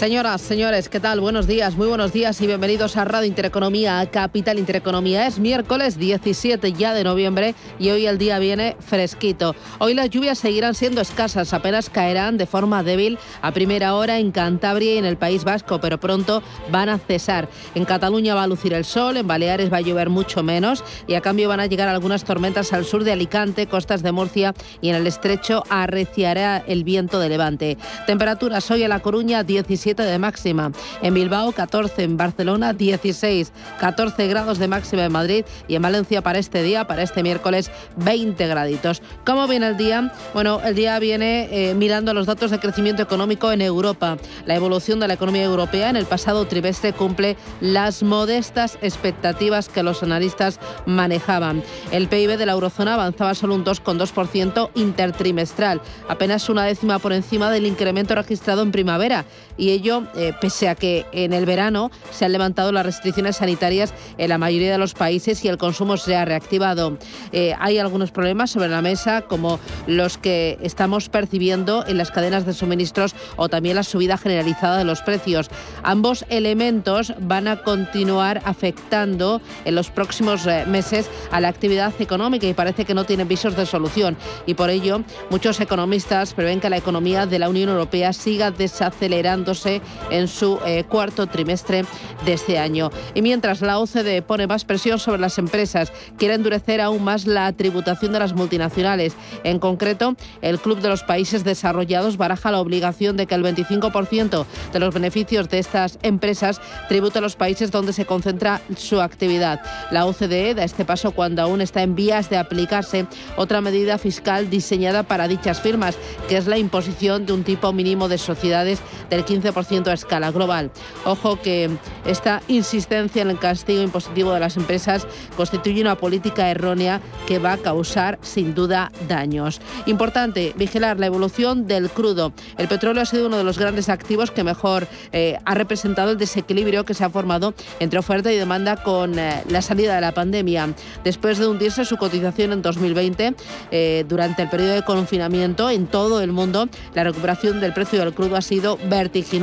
Señoras, señores, ¿qué tal? Buenos días, muy buenos días y bienvenidos a Radio Intereconomía, a Capital Intereconomía. Es miércoles 17 ya de noviembre y hoy el día viene fresquito. Hoy las lluvias seguirán siendo escasas, apenas caerán de forma débil a primera hora en Cantabria y en el País Vasco, pero pronto van a cesar. En Cataluña va a lucir el sol, en Baleares va a llover mucho menos y a cambio van a llegar algunas tormentas al sur de Alicante, costas de Murcia y en el estrecho arreciará el viento de levante. Temperaturas hoy en La Coruña 17 de máxima. En Bilbao 14, en Barcelona 16, 14 grados de máxima en Madrid y en Valencia para este día, para este miércoles 20 graditos. ¿Cómo viene el día? Bueno, el día viene eh, mirando los datos de crecimiento económico en Europa. La evolución de la economía europea en el pasado trimestre cumple las modestas expectativas que los analistas manejaban. El PIB de la eurozona avanzaba solo un 2,2% intertrimestral, apenas una décima por encima del incremento registrado en primavera y ello eh, pese a que en el verano se han levantado las restricciones sanitarias en la mayoría de los países y el consumo se ha reactivado. Eh, hay algunos problemas sobre la mesa como los que estamos percibiendo en las cadenas de suministros o también la subida generalizada de los precios. Ambos elementos van a continuar afectando en los próximos eh, meses a la actividad económica y parece que no tienen visos de solución. Y por ello, muchos economistas prevén que la economía de la Unión Europea siga desacelerándose en su eh, cuarto trimestre de este año. Y mientras la OCDE pone más presión sobre las empresas, quiere endurecer aún más la tributación de las multinacionales. En concreto, el Club de los Países Desarrollados baraja la obligación de que el 25% de los beneficios de estas empresas tribute a los países donde se concentra su actividad. La OCDE da este paso cuando aún está en vías de aplicarse otra medida fiscal diseñada para dichas firmas, que es la imposición de un tipo mínimo de sociedades del 15% a escala global. Ojo que esta insistencia en el castigo impositivo de las empresas constituye una política errónea que va a causar sin duda daños. Importante vigilar la evolución del crudo. El petróleo ha sido uno de los grandes activos que mejor eh, ha representado el desequilibrio que se ha formado entre oferta y demanda con eh, la salida de la pandemia. Después de hundirse su cotización en 2020, eh, durante el periodo de confinamiento en todo el mundo, la recuperación del precio del crudo ha sido vertiginosa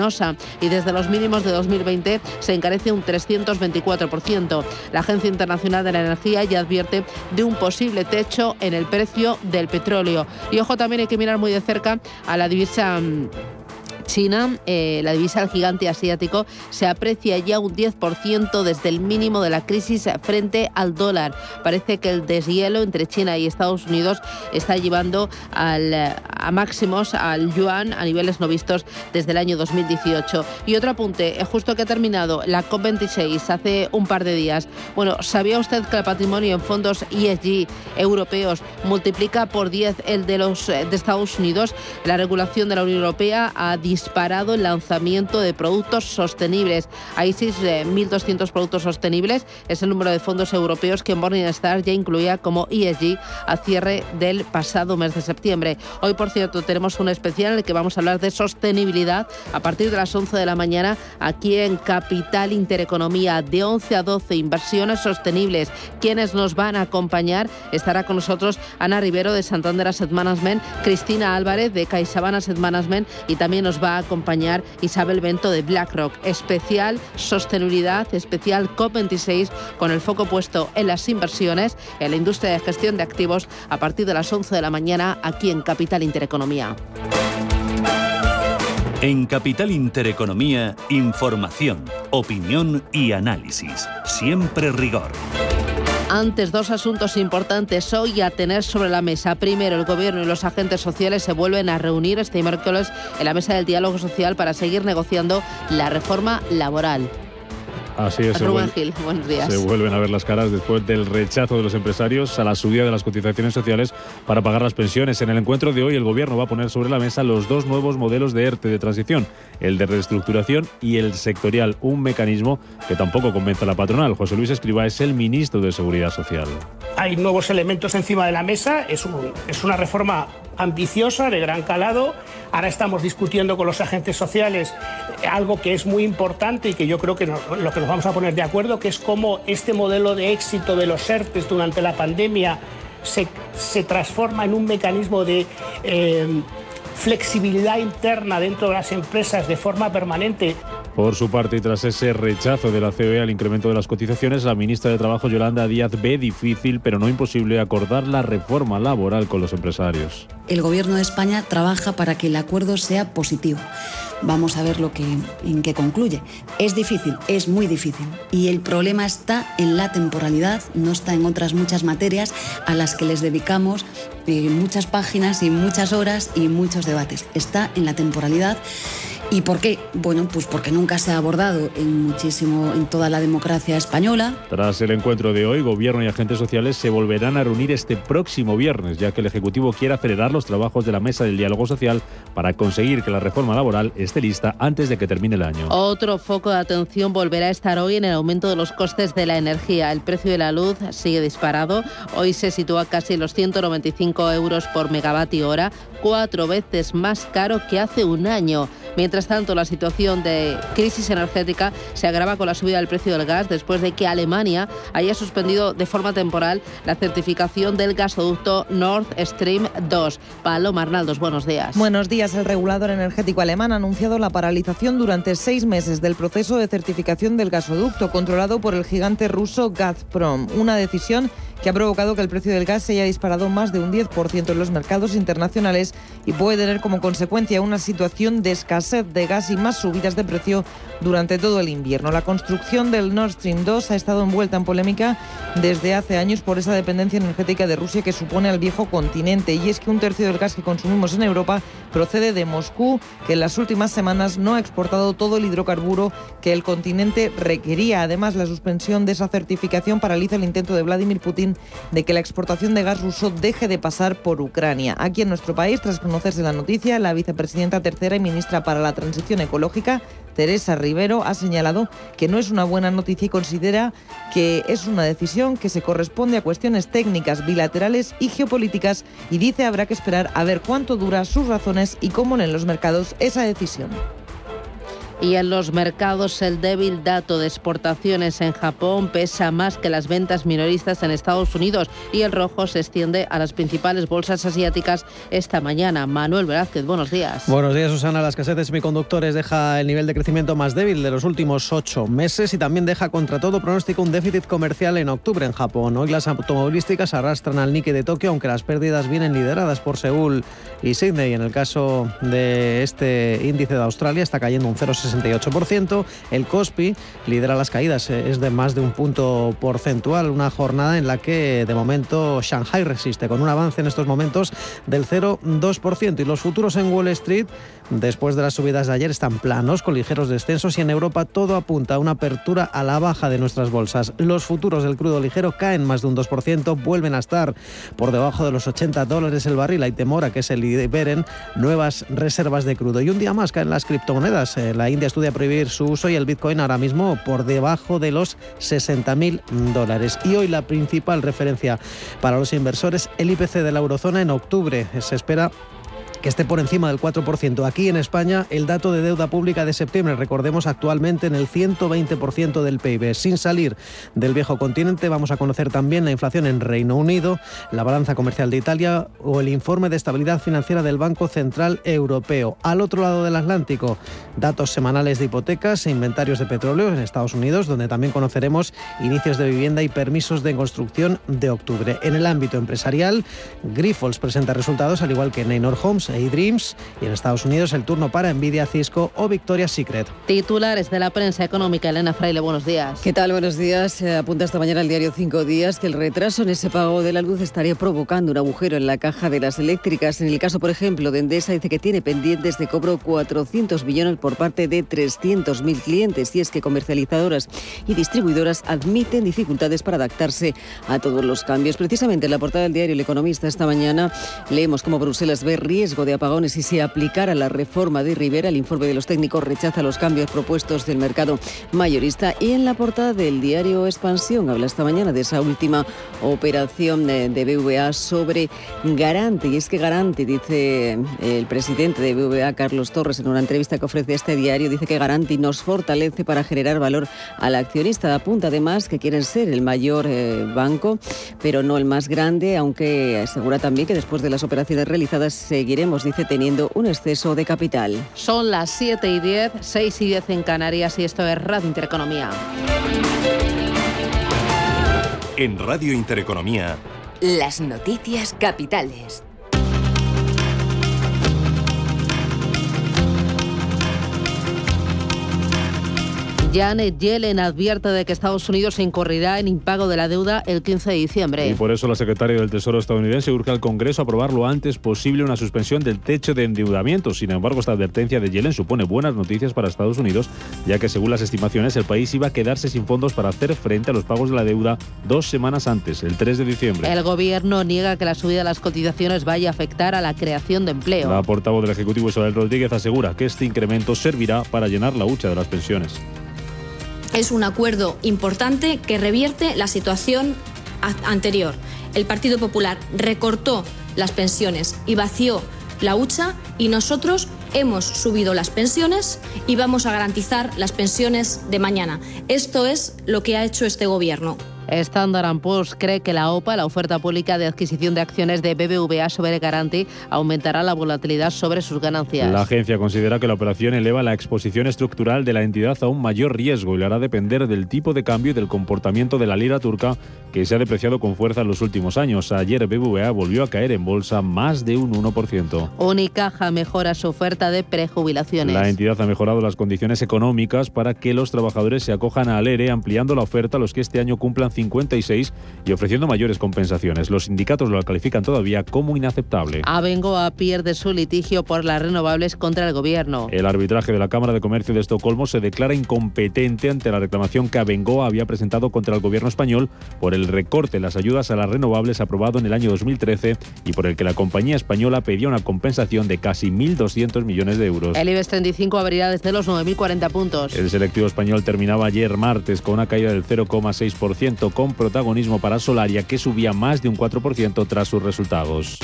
y desde los mínimos de 2020 se encarece un 324%. La Agencia Internacional de la Energía ya advierte de un posible techo en el precio del petróleo. Y ojo, también hay que mirar muy de cerca a la divisa mm, China, eh, la divisa del gigante asiático, se aprecia ya un 10% desde el mínimo de la crisis frente al dólar. Parece que el deshielo entre China y Estados Unidos está llevando al, a máximos al yuan a niveles no vistos desde el año 2018. Y otro apunte, justo que ha terminado la COP26 hace un par de días. Bueno, ¿sabía usted que el patrimonio en fondos ESG europeos multiplica por 10 el de los de Estados Unidos? La regulación de la Unión Europea ha disparado el lanzamiento de productos sostenibles. Hay 1.200 productos sostenibles. Es el número de fondos europeos que Morningstar ya incluía como ESG a cierre del pasado mes de septiembre. Hoy, por cierto, tenemos un especial en el que vamos a hablar de sostenibilidad a partir de las 11 de la mañana aquí en Capital Intereconomía de 11 a 12 inversiones sostenibles. Quienes nos van a acompañar estará con nosotros Ana Rivero de Santander Asset Management, Cristina Álvarez de CaixaBank Asset Management y también nos va a acompañar Isabel Bento de BlackRock. Especial sostenibilidad, especial COP26 con el foco puesto en las inversiones, en la industria de gestión de activos a partir de las 11 de la mañana aquí en Capital Intereconomía. En Capital Intereconomía, información, opinión y análisis. Siempre rigor. Antes, dos asuntos importantes hoy a tener sobre la mesa. Primero, el Gobierno y los agentes sociales se vuelven a reunir este miércoles en la mesa del diálogo social para seguir negociando la reforma laboral. Así es. Rubén Gil, buenos días. Se vuelven a ver las caras después del rechazo de los empresarios a la subida de las cotizaciones sociales para pagar las pensiones. En el encuentro de hoy, el Gobierno va a poner sobre la mesa los dos nuevos modelos de ERTE de transición, el de reestructuración y el sectorial, un mecanismo que tampoco convence a la patronal. José Luis Escriba es el ministro de Seguridad Social. Hay nuevos elementos encima de la mesa, es, es una reforma ambiciosa, de gran calado. Ahora estamos discutiendo con los agentes sociales algo que es muy importante y que yo creo que lo que nos vamos a poner de acuerdo, que es cómo este modelo de éxito de los ERTES durante la pandemia se, se transforma en un mecanismo de... Eh, flexibilidad interna dentro de las empresas de forma permanente. Por su parte, y tras ese rechazo de la COE al incremento de las cotizaciones, la ministra de Trabajo, Yolanda Díaz, ve difícil, pero no imposible, acordar la reforma laboral con los empresarios. El Gobierno de España trabaja para que el acuerdo sea positivo. Vamos a ver lo que, en qué concluye. Es difícil, es muy difícil. Y el problema está en la temporalidad, no está en otras muchas materias a las que les dedicamos eh, muchas páginas y muchas horas y muchos debates. Está en la temporalidad ¿Y por qué? Bueno, pues porque nunca se ha abordado en muchísimo en toda la democracia española. Tras el encuentro de hoy, gobierno y agentes sociales se volverán a reunir este próximo viernes, ya que el ejecutivo quiere acelerar los trabajos de la mesa del diálogo social para conseguir que la reforma laboral esté lista antes de que termine el año. Otro foco de atención volverá a estar hoy en el aumento de los costes de la energía. El precio de la luz sigue disparado. Hoy se sitúa casi en los 195 euros por megavatio hora, cuatro veces más caro que hace un año. Mientras tanto, la situación de crisis energética se agrava con la subida del precio del gas después de que Alemania haya suspendido de forma temporal la certificación del gasoducto Nord Stream 2. Paloma Arnaldos, buenos días. Buenos días. El regulador energético alemán ha anunciado la paralización durante seis meses del proceso de certificación del gasoducto controlado por el gigante ruso Gazprom. Una decisión que ha provocado que el precio del gas se haya disparado más de un 10% en los mercados internacionales y puede tener como consecuencia una situación de escasez de gas y más subidas de precio durante todo el invierno. La construcción del Nord Stream 2 ha estado envuelta en polémica desde hace años por esa dependencia energética de Rusia que supone al viejo continente y es que un tercio del gas que consumimos en Europa procede de Moscú, que en las últimas semanas no ha exportado todo el hidrocarburo que el continente requería. Además, la suspensión de esa certificación paraliza el intento de Vladimir Putin de que la exportación de gas ruso deje de pasar por Ucrania. Aquí en nuestro país, tras conocerse la noticia, la vicepresidenta tercera y ministra para la Transición Ecológica, Teresa Rivero, ha señalado que no es una buena noticia y considera que es una decisión que se corresponde a cuestiones técnicas, bilaterales y geopolíticas y dice habrá que esperar a ver cuánto dura sus razones y cómo en los mercados esa decisión. Y en los mercados el débil dato de exportaciones en Japón pesa más que las ventas minoristas en Estados Unidos y el rojo se extiende a las principales bolsas asiáticas esta mañana. Manuel Velázquez, buenos días. Buenos días, Susana. La escasez de semiconductores deja el nivel de crecimiento más débil de los últimos ocho meses y también deja contra todo pronóstico un déficit comercial en octubre en Japón. Hoy las automovilísticas arrastran al Nikkei de Tokio, aunque las pérdidas vienen lideradas por Seúl y Sydney. En el caso de este índice de Australia está cayendo un 0,6 68%. El COSPI lidera las caídas, eh, es de más de un punto porcentual. Una jornada en la que de momento Shanghai resiste con un avance en estos momentos del 0,2%. Y los futuros en Wall Street, después de las subidas de ayer, están planos con ligeros descensos y en Europa todo apunta a una apertura a la baja de nuestras bolsas. Los futuros del crudo ligero caen más de un 2%, vuelven a estar por debajo de los 80 dólares el barril. Hay temor a que se liberen nuevas reservas de crudo. Y un día más caen las criptomonedas. Eh, la India estudia prohibir su uso y el Bitcoin ahora mismo por debajo de los 60.000 dólares. Y hoy la principal referencia para los inversores, el IPC de la eurozona en octubre. Se espera esté por encima del 4%. Aquí en España, el dato de deuda pública de septiembre, recordemos actualmente en el 120% del PIB. Sin salir del viejo continente, vamos a conocer también la inflación en Reino Unido, la balanza comercial de Italia o el informe de estabilidad financiera del Banco Central Europeo. Al otro lado del Atlántico, datos semanales de hipotecas e inventarios de petróleo en Estados Unidos, donde también conoceremos inicios de vivienda y permisos de construcción de octubre. En el ámbito empresarial, Grifols presenta resultados, al igual que Neynor Homes Daydreams y en Estados Unidos el turno para Nvidia, Cisco o Victoria's Secret. Titulares de la prensa económica, Elena Fraile, buenos días. ¿Qué tal? Buenos días. apunta esta mañana el diario Cinco Días que el retraso en ese pago de la luz estaría provocando un agujero en la caja de las eléctricas. En el caso, por ejemplo, de Endesa dice que tiene pendientes de cobro 400 millones por parte de 300.000 clientes y es que comercializadoras y distribuidoras admiten dificultades para adaptarse a todos los cambios. Precisamente en la portada del diario El Economista esta mañana leemos cómo Bruselas ve riesgo de apagones si aplicara la reforma de Rivera. El informe de los técnicos rechaza los cambios propuestos del mercado mayorista y en la portada del diario Expansión habla esta mañana de esa última operación de, de BVA sobre Garante. Y es que Garante, dice el presidente de BVA, Carlos Torres, en una entrevista que ofrece este diario, dice que Garanti nos fortalece para generar valor al accionista. Apunta además que quieren ser el mayor eh, banco, pero no el más grande, aunque asegura también que después de las operaciones realizadas seguiremos, dice, teniendo un exceso de capital. Son las 7 y 10, 6 y 10 en Canarias y esto es Radio Intereconomía. En Radio Intereconomía, Las noticias capitales. Janet Yellen advierte de que Estados Unidos incurrirá en impago de la deuda el 15 de diciembre. Y por eso la secretaria del Tesoro estadounidense urge al Congreso a aprobar lo antes posible una suspensión del techo de endeudamiento. Sin embargo, esta advertencia de Yellen supone buenas noticias para Estados Unidos, ya que según las estimaciones el país iba a quedarse sin fondos para hacer frente a los pagos de la deuda dos semanas antes, el 3 de diciembre. El gobierno niega que la subida de las cotizaciones vaya a afectar a la creación de empleo. La portavoz del Ejecutivo Isabel Rodríguez asegura que este incremento servirá para llenar la hucha de las pensiones. Es un acuerdo importante que revierte la situación anterior. El Partido Popular recortó las pensiones y vació la hucha y nosotros hemos subido las pensiones y vamos a garantizar las pensiones de mañana. Esto es lo que ha hecho este gobierno. Standard Poor's cree que la OPA, la oferta pública de adquisición de acciones de BBVA sobre Garanti, aumentará la volatilidad sobre sus ganancias. La agencia considera que la operación eleva la exposición estructural de la entidad a un mayor riesgo y le hará depender del tipo de cambio y del comportamiento de la lira turca, que se ha depreciado con fuerza en los últimos años. Ayer BBVA volvió a caer en bolsa más de un 1%. Unicaja mejora su oferta de prejubilaciones. La entidad ha mejorado las condiciones económicas para que los trabajadores se acojan al ERE, ampliando la oferta a los que este año cumplan 56 y ofreciendo mayores compensaciones. Los sindicatos lo califican todavía como inaceptable. Abengoa pierde su litigio por las renovables contra el gobierno. El arbitraje de la Cámara de Comercio de Estocolmo se declara incompetente ante la reclamación que Abengoa había presentado contra el gobierno español por el recorte en las ayudas a las renovables aprobado en el año 2013 y por el que la compañía española pedía una compensación de casi 1.200 millones de euros. El IBEX 35 abrirá desde los 9.040 puntos. El selectivo español terminaba ayer martes con una caída del 0,6% con protagonismo para Solaria que subía más de un 4% tras sus resultados.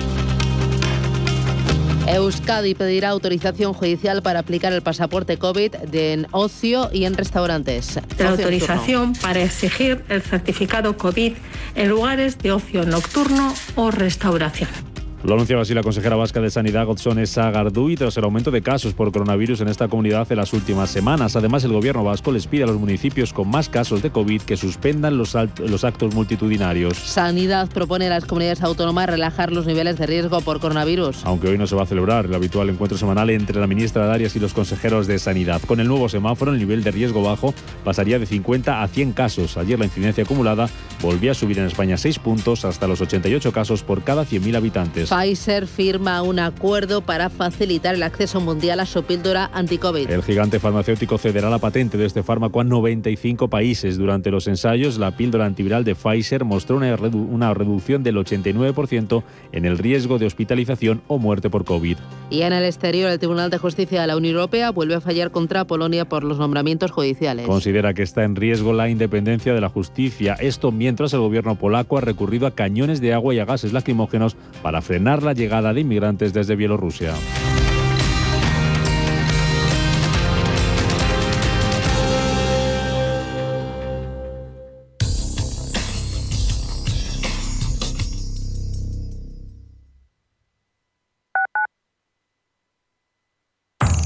Euskadi pedirá autorización judicial para aplicar el pasaporte COVID de en ocio y en restaurantes. la autorización para exigir el certificado COVID en lugares de ocio nocturno o restauración. Lo anunciaba así la consejera vasca de Sanidad, Godzone Sagardui, tras el aumento de casos por coronavirus en esta comunidad en las últimas semanas. Además, el gobierno vasco les pide a los municipios con más casos de COVID que suspendan los, los actos multitudinarios. Sanidad propone a las comunidades autónomas relajar los niveles de riesgo por coronavirus. Aunque hoy no se va a celebrar el habitual encuentro semanal entre la ministra Darias y los consejeros de Sanidad. Con el nuevo semáforo, el nivel de riesgo bajo pasaría de 50 a 100 casos. Ayer la incidencia acumulada volvía a subir en España 6 puntos hasta los 88 casos por cada 100.000 habitantes. Pfizer firma un acuerdo para facilitar el acceso mundial a su píldora anti-COVID. El gigante farmacéutico cederá la patente de este fármaco a 95 países. Durante los ensayos, la píldora antiviral de Pfizer mostró una, redu- una reducción del 89% en el riesgo de hospitalización o muerte por COVID. Y en el exterior, el Tribunal de Justicia de la Unión Europea vuelve a fallar contra Polonia por los nombramientos judiciales. Considera que está en riesgo la independencia de la justicia. Esto mientras el gobierno polaco ha recurrido a cañones de agua y a gases lacrimógenos para frenar la llegada de inmigrantes desde Bielorrusia.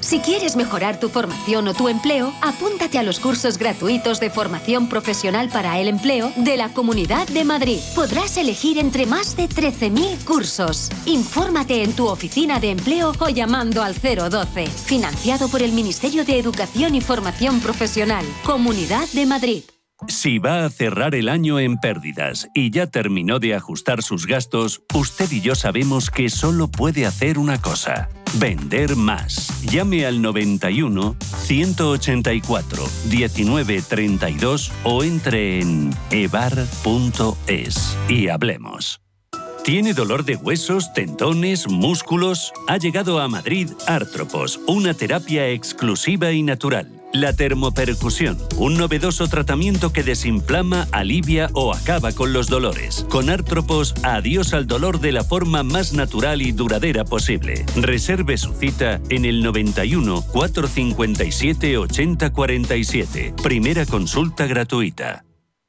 Si quieres mejorar tu formación o tu empleo, apúntate a los cursos gratuitos de formación profesional para el empleo de la Comunidad de Madrid. Podrás elegir entre más de 13.000 cursos. Infórmate en tu oficina de empleo o llamando al 012. Financiado por el Ministerio de Educación y Formación Profesional. Comunidad de Madrid. Si va a cerrar el año en pérdidas y ya terminó de ajustar sus gastos, usted y yo sabemos que solo puede hacer una cosa. Vender más. Llame al 91 184 1932 o entre en evar.es y hablemos. ¿Tiene dolor de huesos, tendones, músculos? Ha llegado a Madrid Artropos, una terapia exclusiva y natural. La termopercusión, un novedoso tratamiento que desinflama, alivia o acaba con los dolores. Con Artropos, adiós al dolor de la forma más natural y duradera posible. Reserve su cita en el 91 457 8047. Primera consulta gratuita.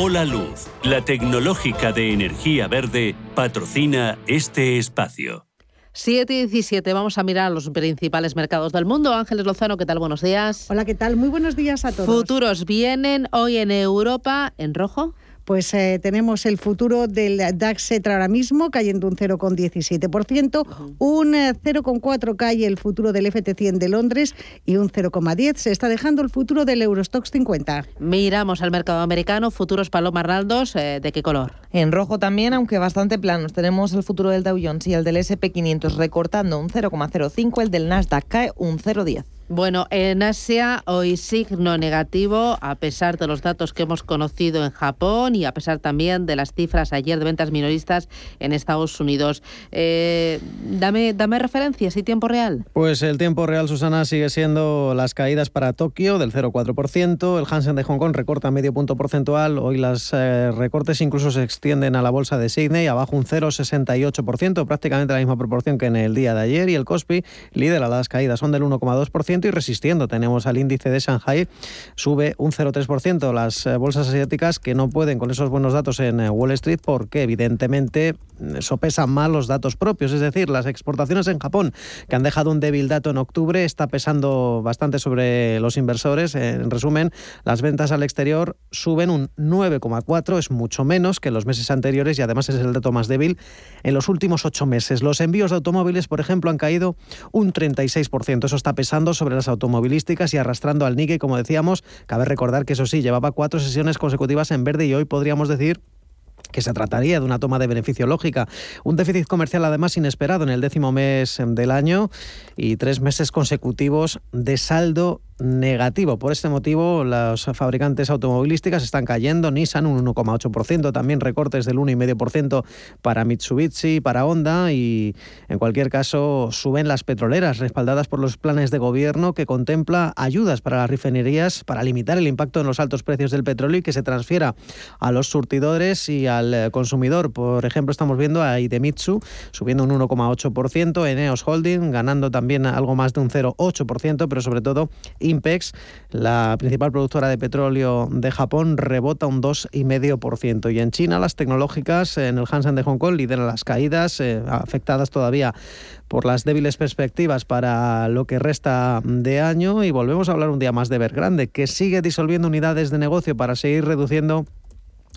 Hola Luz, la tecnológica de energía verde, patrocina este espacio. 7 y 17, vamos a mirar los principales mercados del mundo. Ángeles Lozano, ¿qué tal? Buenos días. Hola, ¿qué tal? Muy buenos días a todos. Futuros vienen hoy en Europa en rojo. Pues eh, tenemos el futuro del DAX ETRA ahora mismo cayendo un 0,17%, un 0,4 cae el futuro del FT100 de Londres y un 0,10 se está dejando el futuro del Eurostox 50. Miramos al mercado americano, futuros Paloma Arnaldos, eh, ¿de qué color? En rojo también, aunque bastante planos. Tenemos el futuro del Dow Jones y el del SP500 recortando un 0,05, el del Nasdaq cae un 0,10. Bueno, en Asia hoy signo negativo a pesar de los datos que hemos conocido en Japón y a pesar también de las cifras ayer de ventas minoristas en Estados Unidos. Eh, dame, dame referencias y tiempo real. Pues el tiempo real, Susana, sigue siendo las caídas para Tokio del 0,4%. El Hansen de Hong Kong recorta medio punto porcentual. Hoy las eh, recortes incluso se extienden a la bolsa de Sydney, abajo un 0,68%, prácticamente la misma proporción que en el día de ayer. Y el Kospi lidera las caídas, son del 1,2% y resistiendo. Tenemos al índice de Shanghai, sube un 0,3%. Las eh, bolsas asiáticas que no pueden con esos buenos datos en eh, Wall Street porque evidentemente mm, sopesan mal los datos propios. Es decir, las exportaciones en Japón, que han dejado un débil dato en octubre, está pesando bastante sobre los inversores. En resumen, las ventas al exterior suben un 9,4, es mucho menos que los meses anteriores y además es el dato más débil en los últimos ocho meses. Los envíos de automóviles, por ejemplo, han caído un 36%. Eso está pesando sobre las automovilísticas y arrastrando al Nikkei, como decíamos. Cabe recordar que eso sí, llevaba cuatro sesiones consecutivas en verde y hoy podríamos decir que se trataría de una toma de beneficio lógica. Un déficit comercial además inesperado en el décimo mes del año y tres meses consecutivos de saldo negativo. Por este motivo, las fabricantes automovilísticas están cayendo. Nissan un 1,8%, también recortes del 1,5% para Mitsubishi, para Honda y en cualquier caso suben las petroleras respaldadas por los planes de gobierno que contempla ayudas para las refinerías para limitar el impacto en los altos precios del petróleo y que se transfiera a los surtidores y al consumidor. Por ejemplo, estamos viendo a Idemitsu subiendo un 1,8%, Eneos Holding ganando también algo más de un 0,8%, pero sobre todo Impex, la principal productora de petróleo de Japón, rebota un 2,5%. Y en China, las tecnológicas en el Hansen de Hong Kong lideran las caídas, eh, afectadas todavía por las débiles perspectivas para lo que resta de año. Y volvemos a hablar un día más de Evergrande, que sigue disolviendo unidades de negocio para seguir reduciendo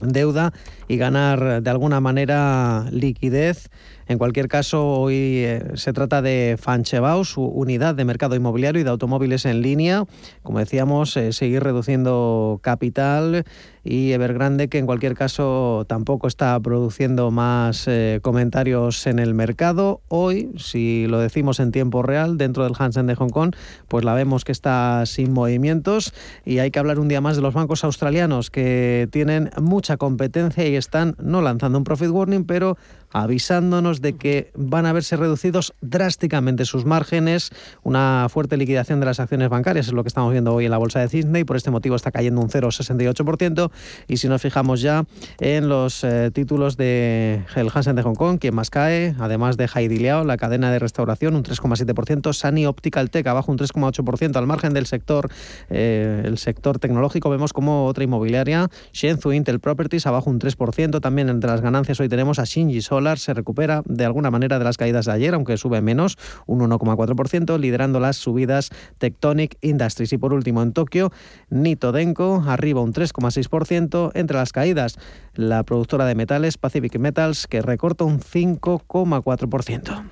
deuda y ganar de alguna manera liquidez en cualquier caso, hoy eh, se trata de Fanchebau, su unidad de mercado inmobiliario y de automóviles en línea. Como decíamos, eh, seguir reduciendo capital y Evergrande, que en cualquier caso tampoco está produciendo más eh, comentarios en el mercado. Hoy, si lo decimos en tiempo real, dentro del Hansen de Hong Kong, pues la vemos que está sin movimientos y hay que hablar un día más de los bancos australianos que tienen mucha competencia y están no lanzando un profit warning, pero avisándonos de que van a verse reducidos drásticamente sus márgenes, una fuerte liquidación de las acciones bancarias, es lo que estamos viendo hoy en la bolsa de Sydney, por este motivo está cayendo un 0,68%, y si nos fijamos ya en los eh, títulos de el Hansen de Hong Kong, quien más cae, además de Heidi Liao, la cadena de restauración, un 3,7%, Sani Optical Tech abajo un 3,8%, al margen del sector, eh, el sector tecnológico, vemos como otra inmobiliaria, Shenzhou Intel Properties abajo un 3%, también entre las ganancias hoy tenemos a Shinji Sol se recupera de alguna manera de las caídas de ayer, aunque sube menos, un 1,4%, liderando las subidas Tectonic Industries. Y por último, en Tokio, Nito Denko arriba un 3,6%. Entre las caídas, la productora de metales Pacific Metals, que recorta un 5,4%.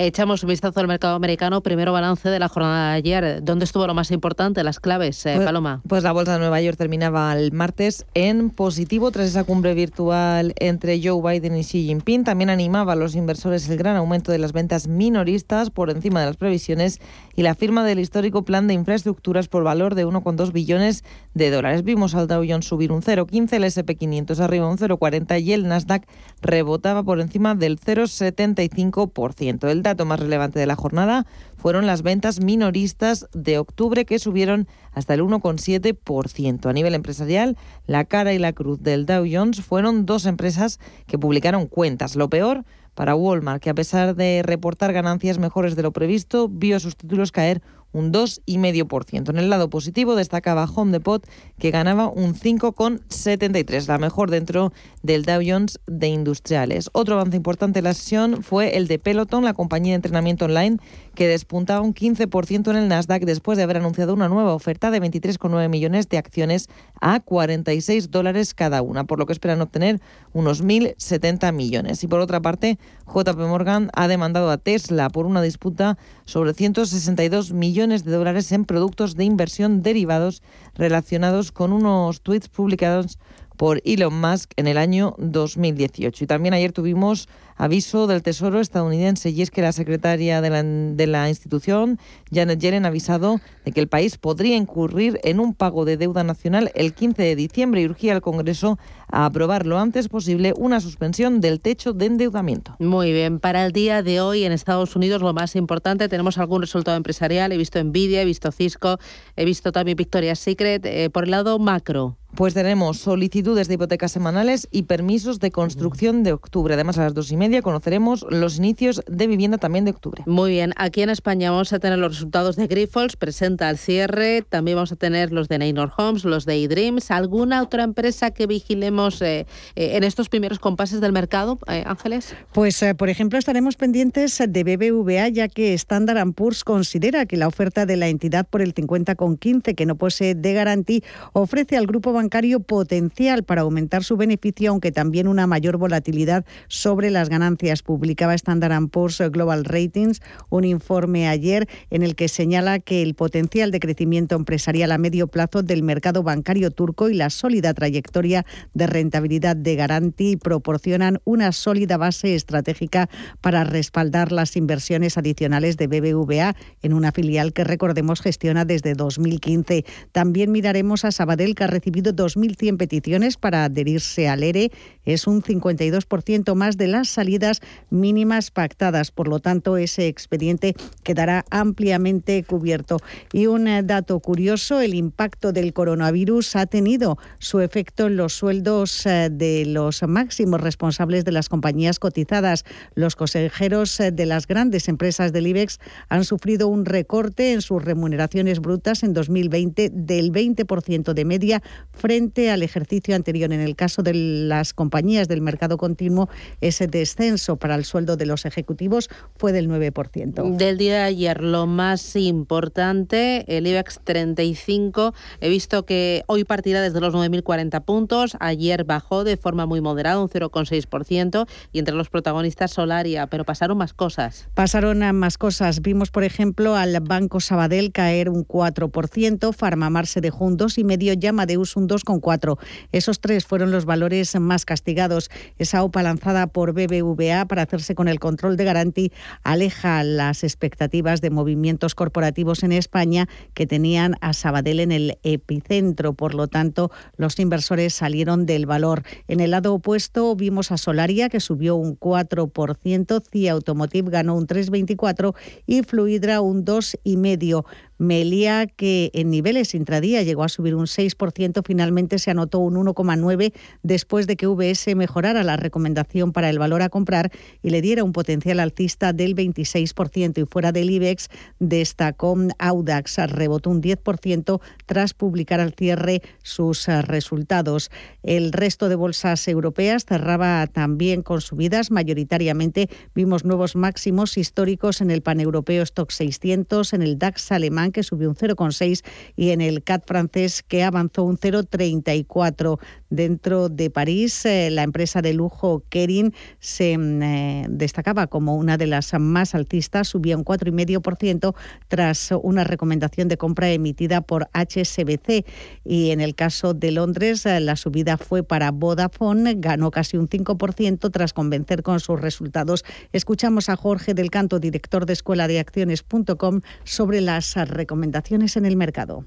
Echamos un vistazo al mercado americano. Primero balance de la jornada de ayer. ¿Dónde estuvo lo más importante, las claves, eh, pues, Paloma? Pues la bolsa de Nueva York terminaba el martes en positivo tras esa cumbre virtual entre Joe Biden y Xi Jinping. También animaba a los inversores el gran aumento de las ventas minoristas por encima de las previsiones y la firma del histórico plan de infraestructuras por valor de 1,2 billones de dólares. Vimos al Dow Jones subir un 0,15, el SP500 arriba un 0,40 y el Nasdaq rebotaba por encima del 0,75%. El dato más relevante de la jornada fueron las ventas minoristas de octubre que subieron hasta el 1,7%. A nivel empresarial, la cara y la cruz del Dow Jones fueron dos empresas que publicaron cuentas. Lo peor para Walmart, que a pesar de reportar ganancias mejores de lo previsto, vio sus títulos caer un 2,5%. En el lado positivo destacaba Home Depot, que ganaba un 5,73, la mejor dentro del Dow Jones de industriales. Otro avance importante de la sesión fue el de Peloton, la compañía de entrenamiento online, que despuntaba un 15% en el Nasdaq después de haber anunciado una nueva oferta de 23,9 millones de acciones a 46 dólares cada una, por lo que esperan obtener unos 1.070 millones. Y por otra parte, JP Morgan ha demandado a Tesla por una disputa sobre 162 millones de dólares en productos de inversión derivados relacionados con unos tweets publicados por Elon Musk en el año 2018. Y también ayer tuvimos aviso del Tesoro estadounidense y es que la secretaria de la, de la institución, Janet Yellen, ha avisado de que el país podría incurrir en un pago de deuda nacional el 15 de diciembre y urgía al Congreso a aprobar lo antes posible una suspensión del techo de endeudamiento. Muy bien, para el día de hoy en Estados Unidos lo más importante, tenemos algún resultado empresarial, he visto Nvidia, he visto Cisco, he visto también Victoria's Secret, eh, por el lado macro. Pues tenemos solicitudes de hipotecas semanales y permisos de construcción de octubre. Además, a las dos y media conoceremos los inicios de vivienda también de octubre. Muy bien, aquí en España vamos a tener los resultados de Grifols, presenta al cierre. También vamos a tener los de Neynor Homes, los de eDreams. ¿Alguna otra empresa que vigilemos eh, eh, en estos primeros compases del mercado, eh, Ángeles? Pues, por ejemplo, estaremos pendientes de BBVA, ya que Standard Poor's considera que la oferta de la entidad por el 50,15 que no posee de garantía ofrece al grupo bancario potencial para aumentar su beneficio, aunque también una mayor volatilidad sobre las ganancias. Publicaba Standard Poor's Global Ratings un informe ayer en el que señala que el potencial de crecimiento empresarial a medio plazo del mercado bancario turco y la sólida trayectoria de rentabilidad de Garanti proporcionan una sólida base estratégica para respaldar las inversiones adicionales de BBVA en una filial que recordemos gestiona desde 2015. También miraremos a Sabadell que ha recibido 2.100 peticiones para adherirse al ERE. Es un 52% más de las salidas mínimas pactadas. Por lo tanto, ese expediente quedará ampliamente cubierto. Y un eh, dato curioso, el impacto del coronavirus ha tenido su efecto en los sueldos eh, de los máximos responsables de las compañías cotizadas. Los consejeros eh, de las grandes empresas del IBEX han sufrido un recorte en sus remuneraciones brutas en 2020 del 20% de media frente al ejercicio anterior. En el caso de las compañías del mercado continuo, ese descenso para el sueldo de los ejecutivos fue del 9%. Del día de ayer, lo más importante, el IBEX 35. He visto que hoy partirá desde los 9.040 puntos. Ayer bajó de forma muy moderada, un 0,6%. Y entre los protagonistas, Solaria. Pero pasaron más cosas. Pasaron más cosas. Vimos, por ejemplo, al Banco Sabadell caer un 4%, Farmamar se dejó un 2,5%, Llamadeus un 2,4%. Esos tres fueron los valores más castigados. Esa OPA lanzada por BBVA para hacerse con el control de Garanti aleja las expectativas de movimientos corporativos en España que tenían a Sabadell en el epicentro. Por lo tanto, los inversores salieron del valor. En el lado opuesto vimos a Solaria que subió un 4%, CIA Automotive ganó un 3,24% y Fluidra un 2,5%. Melia, que en niveles intradía llegó a subir un 6%, finalmente se anotó un 1,9% después de que VS mejorara la recomendación para el valor a comprar y le diera un potencial alcista del 26%. Y fuera del IBEX destacó Audax, rebotó un 10% tras publicar al cierre sus resultados. El resto de bolsas europeas cerraba también con subidas. Mayoritariamente vimos nuevos máximos históricos en el paneuropeo Stock 600, en el DAX alemán que subió un 0,6 y en el CAT francés que avanzó un 0,34. Dentro de París, eh, la empresa de lujo Kering se mm, eh, destacaba como una de las más altistas, subía un 4,5% tras una recomendación de compra emitida por HSBC. Y en el caso de Londres, eh, la subida fue para Vodafone, ganó casi un 5% tras convencer con sus resultados. Escuchamos a Jorge del Canto, director de Escuela de Acciones.com, sobre las recomendaciones en el mercado.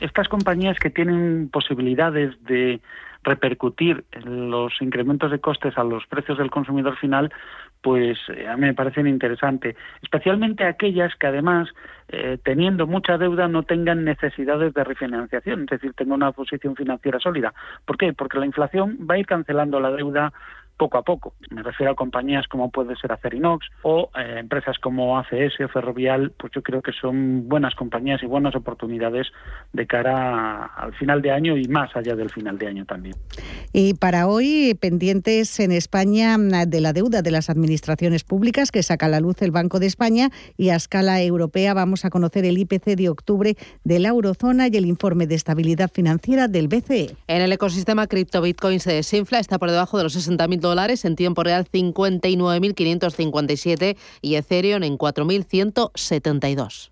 Estas compañías que tienen posibilidades de repercutir los incrementos de costes a los precios del consumidor final, pues eh, a mí me parecen interesantes, especialmente aquellas que además, eh, teniendo mucha deuda, no tengan necesidades de refinanciación, es decir, tengan una posición financiera sólida. ¿Por qué? Porque la inflación va a ir cancelando la deuda poco a poco. Me refiero a compañías como puede ser Acerinox o eh, empresas como ACS o Ferrovial, pues yo creo que son buenas compañías y buenas oportunidades de cara al final de año y más allá del final de año también. Y para hoy, pendientes en España de la deuda de las administraciones públicas que saca a la luz el Banco de España y a escala europea vamos a conocer el IPC de octubre de la eurozona y el informe de estabilidad financiera del BCE. En el ecosistema cripto Bitcoin se desinfla, está por debajo de los 60.000 dólares, en tiempo real 59.557 y Ethereum en 4.172.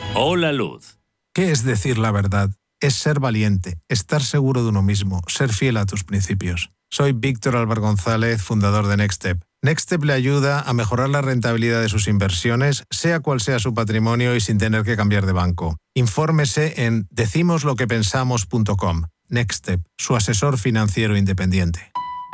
Hola Luz. ¿Qué es decir la verdad? Es ser valiente, estar seguro de uno mismo, ser fiel a tus principios. Soy Víctor Álvaro González, fundador de Nextstep. Nextstep le ayuda a mejorar la rentabilidad de sus inversiones, sea cual sea su patrimonio y sin tener que cambiar de banco. Infórmese en decimosloquepensamos.com. Nextstep, su asesor financiero independiente.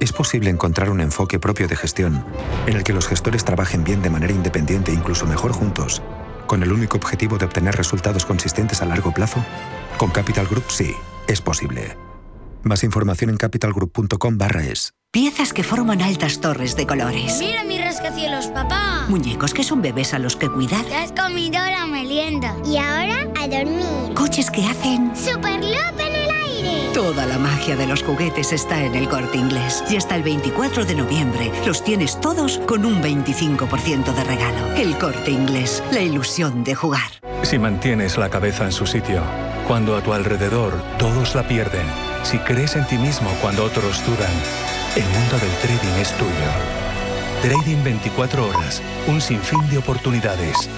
Es posible encontrar un enfoque propio de gestión, en el que los gestores trabajen bien de manera independiente e incluso mejor juntos, con el único objetivo de obtener resultados consistentes a largo plazo. Con Capital Group sí, es posible. Más información en capitalgroup.com barra es. Piezas que forman altas torres de colores. Mira mi rascacielos, papá. Muñecos que son bebés a los que cuidar. Ya has comido la merienda. Y ahora a dormir. Coches que hacen... ¡Super loop en el! Toda la magia de los juguetes está en el corte inglés. Y hasta el 24 de noviembre los tienes todos con un 25% de regalo. El corte inglés. La ilusión de jugar. Si mantienes la cabeza en su sitio, cuando a tu alrededor todos la pierden, si crees en ti mismo cuando otros dudan, el mundo del trading es tuyo. Trading 24 horas, un sinfín de oportunidades.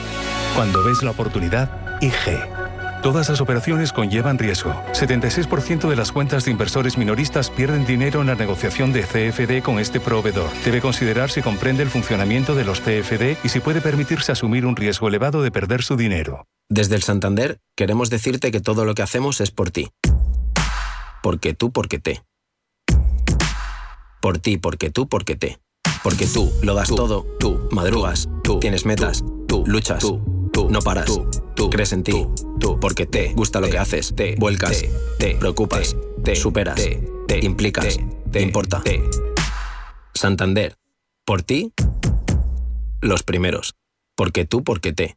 Cuando ves la oportunidad, IG. Todas las operaciones conllevan riesgo. 76% de las cuentas de inversores minoristas pierden dinero en la negociación de CFD con este proveedor. Debe considerar si comprende el funcionamiento de los CFD y si puede permitirse asumir un riesgo elevado de perder su dinero. Desde el Santander, queremos decirte que todo lo que hacemos es por ti. Porque tú, porque te. Por ti, porque tú, porque te. Porque tú lo das todo, tú madrugas, tú tienes metas, tú luchas, tú no paras, tú crees en ti, tú porque te gusta lo que haces, te vuelcas, te preocupas, te superas, te implicas, te importa. Santander, por ti, los primeros. Porque tú, porque te.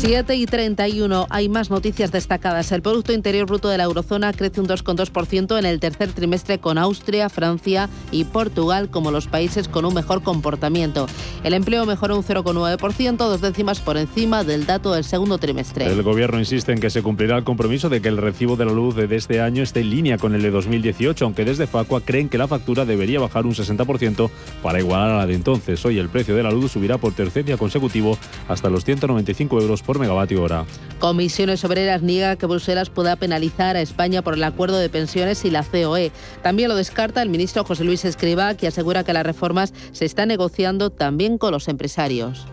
7 y 31 hay más noticias destacadas. El Producto Interior Bruto de la Eurozona crece un 2,2% en el tercer trimestre con Austria, Francia y Portugal como los países con un mejor comportamiento. El empleo mejoró un 0,9%, dos décimas por encima del dato del segundo trimestre. El Gobierno insiste en que se cumplirá el compromiso de que el recibo de la luz de este año esté en línea con el de 2018, aunque desde Facua creen que la factura debería bajar un 60% para igualar a la de entonces. Hoy el precio de la luz subirá por tercer día consecutivo hasta los 195 euros por megavatio hora. Comisiones Obreras niega que Bruselas pueda penalizar a España por el acuerdo de pensiones y la COE. También lo descarta el ministro José Luis Escriba, que asegura que las reformas se están negociando también con los empresarios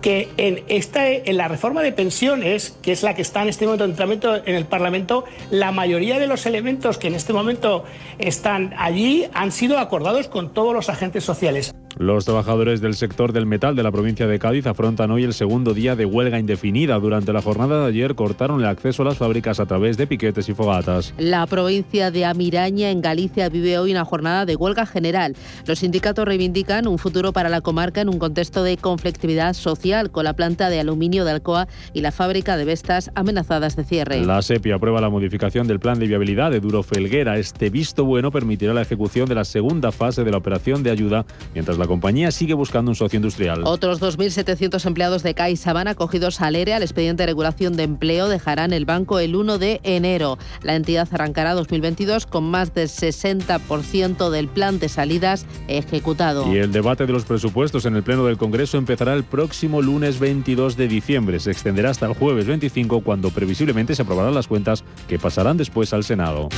que en, esta, en la reforma de pensiones, que es la que está en este momento en tratamiento en el Parlamento, la mayoría de los elementos que en este momento están allí han sido acordados con todos los agentes sociales. Los trabajadores del sector del metal de la provincia de Cádiz afrontan hoy el segundo día de huelga indefinida. Durante la jornada de ayer cortaron el acceso a las fábricas a través de piquetes y fogatas. La provincia de Amiraña, en Galicia, vive hoy una jornada de huelga general. Los sindicatos reivindican un futuro para la comarca en un contexto de conflictividad social con la planta de aluminio de Alcoa y la fábrica de Vestas amenazadas de cierre. La SEPI aprueba la modificación del plan de viabilidad de Duro Felguera. Este visto bueno permitirá la ejecución de la segunda fase de la operación de ayuda, mientras la compañía sigue buscando un socio industrial. Otros 2.700 empleados de CAISA van acogidos al ERE al expediente de regulación de empleo dejarán el banco el 1 de enero. La entidad arrancará 2022 con más del 60% del plan de salidas ejecutado. Y el debate de los presupuestos en el Pleno del Congreso empezará el próximo lunes 22 de diciembre. Se extenderá hasta el jueves 25 cuando previsiblemente se aprobarán las cuentas que pasarán después al Senado.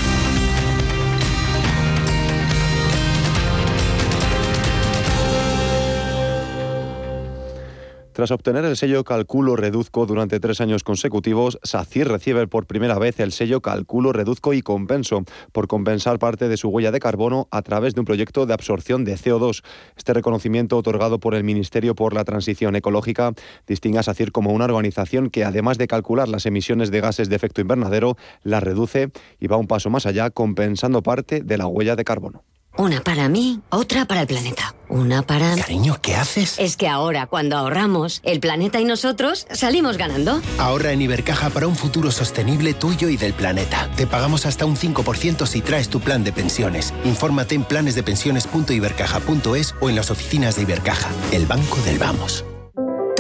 Tras obtener el sello Calculo Reduzco durante tres años consecutivos, SACIR recibe por primera vez el sello Calculo Reduzco y Compenso por compensar parte de su huella de carbono a través de un proyecto de absorción de CO2. Este reconocimiento otorgado por el Ministerio por la Transición Ecológica distingue a SACIR como una organización que además de calcular las emisiones de gases de efecto invernadero, las reduce y va un paso más allá compensando parte de la huella de carbono. Una para mí, otra para el planeta. Una para... Cariño, ¿qué haces? Es que ahora, cuando ahorramos, el planeta y nosotros salimos ganando. Ahorra en Ibercaja para un futuro sostenible tuyo y del planeta. Te pagamos hasta un 5% si traes tu plan de pensiones. Infórmate en planesdepensiones.ibercaja.es o en las oficinas de Ibercaja, el banco del vamos.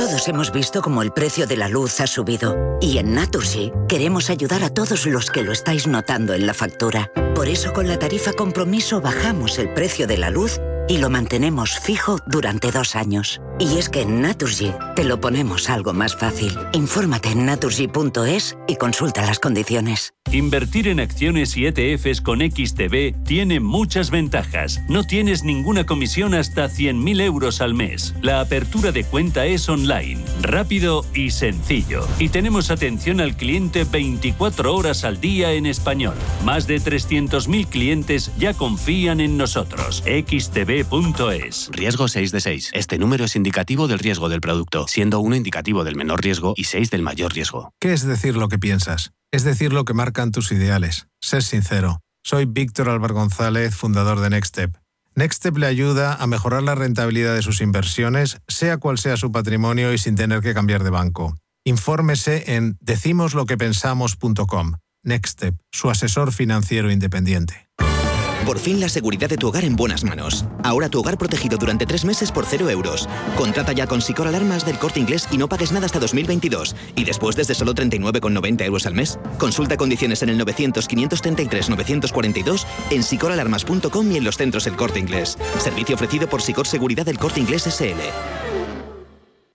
Todos hemos visto cómo el precio de la luz ha subido y en Naturgy queremos ayudar a todos los que lo estáis notando en la factura. Por eso con la tarifa compromiso bajamos el precio de la luz y lo mantenemos fijo durante dos años. Y es que en Naturgy te lo ponemos algo más fácil. Infórmate en naturgy.es y consulta las condiciones. Invertir en acciones y ETFs con XTB tiene muchas ventajas. No tienes ninguna comisión hasta 100.000 euros al mes. La apertura de cuenta es online, rápido y sencillo. Y tenemos atención al cliente 24 horas al día en español. Más de 300.000 clientes ya confían en nosotros. XTB.es. Riesgo 6 de 6. Este número es indicativo del riesgo del producto, siendo uno indicativo del menor riesgo y 6 del mayor riesgo. ¿Qué es decir lo que piensas? Es decir lo que marcan tus ideales. Ser sincero. Soy Víctor Álvaro González, fundador de Nextstep. Nextstep le ayuda a mejorar la rentabilidad de sus inversiones, sea cual sea su patrimonio y sin tener que cambiar de banco. Infórmese en decimosloquepensamos.com. Nextstep, su asesor financiero independiente. Por fin la seguridad de tu hogar en buenas manos. Ahora tu hogar protegido durante tres meses por cero euros. Contrata ya con Sicor Alarmas del Corte Inglés y no pagues nada hasta 2022. Y después desde solo 39,90 euros al mes. Consulta condiciones en el 900-533-942, en sicoralarmas.com y en los centros El Corte Inglés. Servicio ofrecido por Sicor Seguridad del Corte Inglés SL.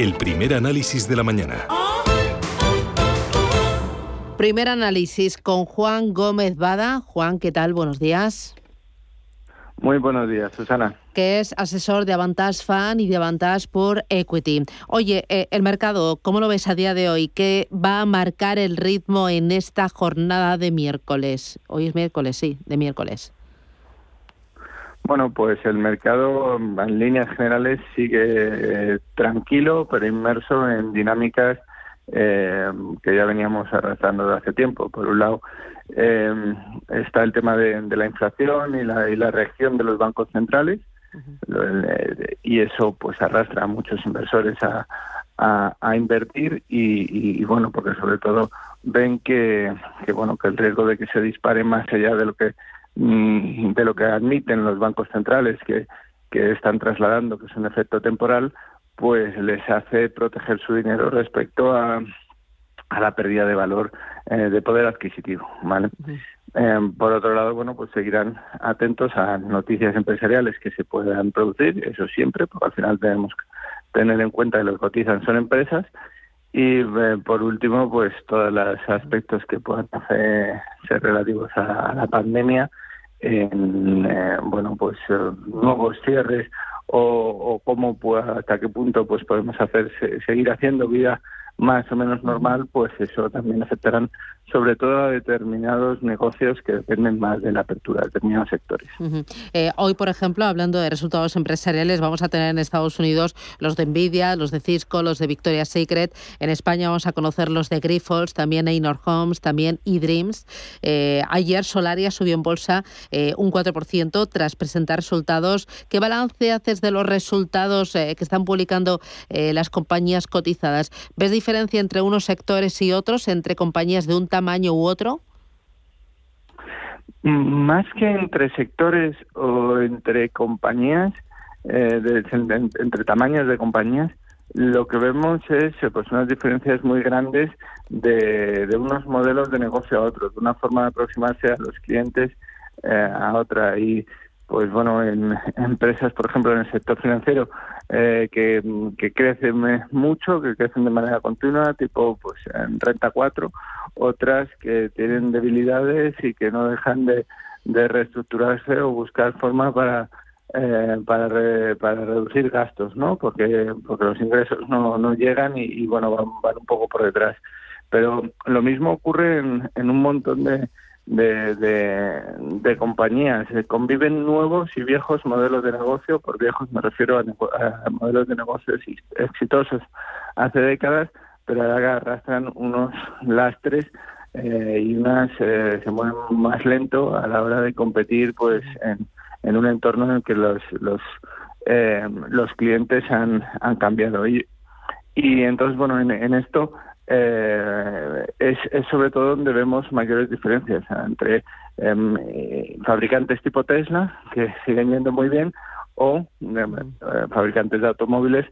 El primer análisis de la mañana. Primer análisis con Juan Gómez Bada. Juan, ¿qué tal? Buenos días. Muy buenos días, Susana. Que es asesor de Avantage Fan y de Avantage por Equity. Oye, eh, el mercado, ¿cómo lo ves a día de hoy? ¿Qué va a marcar el ritmo en esta jornada de miércoles? Hoy es miércoles, sí, de miércoles. Bueno, pues el mercado en líneas generales sigue eh, tranquilo, pero inmerso en dinámicas eh, que ya veníamos arrastrando de hace tiempo. Por un lado, eh, está el tema de, la inflación y la, y la reacción de los bancos centrales, y eso pues arrastra a muchos inversores a, a, invertir y, y, bueno, porque sobre todo ven que, que bueno que el riesgo de que se dispare más allá de lo que de lo que admiten los bancos centrales que, que están trasladando, que es un efecto temporal, pues les hace proteger su dinero respecto a, a la pérdida de valor eh, de poder adquisitivo, ¿vale? Eh, por otro lado, bueno, pues seguirán atentos a noticias empresariales que se puedan producir, eso siempre, porque al final tenemos que tener en cuenta que los cotizan son empresas y eh, por último, pues todos los aspectos que puedan hacer, ser relativos a, la pandemia, en, eh, bueno, pues eh, nuevos cierres o, o cómo, pues, hasta qué punto, pues podemos hacer seguir haciendo vida más o menos normal, pues eso también afectarán sobre todo a determinados negocios que dependen más de la apertura de determinados sectores. Eh, hoy, por ejemplo, hablando de resultados empresariales, vamos a tener en Estados Unidos los de Nvidia, los de Cisco, los de Victoria's Secret. En España vamos a conocer los de Grifols, también Einor Homes, también eDreams. Eh, ayer Solaria subió en bolsa eh, un 4% tras presentar resultados. ¿Qué balance haces de los resultados que están publicando las compañías cotizadas? ¿Ves diferencia entre unos sectores y otros, entre compañías de un tamaño u otro? Más que entre sectores o entre compañías, eh, entre tamaños de compañías, lo que vemos es eh, pues unas diferencias muy grandes de, unos modelos de negocio a otros, de una forma de aproximarse a los clientes eh, a otra. Y pues bueno, en empresas, por ejemplo, en el sector financiero, eh, que, crecen mucho, que crecen de manera continua, tipo pues en renta 4, otras que tienen debilidades y que no dejan de, reestructurarse o buscar formas para eh, para, para reducir gastos, ¿no? Porque porque los ingresos no, no llegan y, bueno van, van, un poco por detrás. Pero lo mismo ocurre en un montón de, de, de, compañías. Conviven nuevos y viejos modelos de negocio. Por viejos me refiero a, modelos de negocios exitosos hace décadas, pero ahora arrastran unos lastres eh, y unas eh, se mueven más lento a la hora de competir pues en, en un entorno en el que los los eh, los clientes han, han cambiado y, y entonces bueno en, en esto eh, es, sobre todo donde vemos mayores diferencias entre em, eh, fabricantes tipo Tesla, que siguen yendo muy bien, o em, eh, fabricantes de automóviles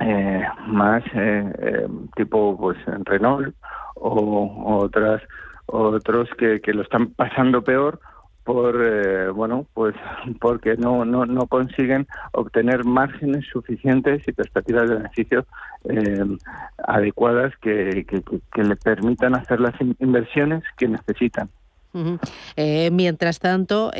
eh, más em, tipo pues Renault o, otras otros que, que lo están pasando peor por eh, bueno pues porque no, no no consiguen obtener márgenes suficientes y perspectivas de beneficio eh, adecuadas que, que, le permitan hacer las inversiones que necesitan. Eh, mientras tanto,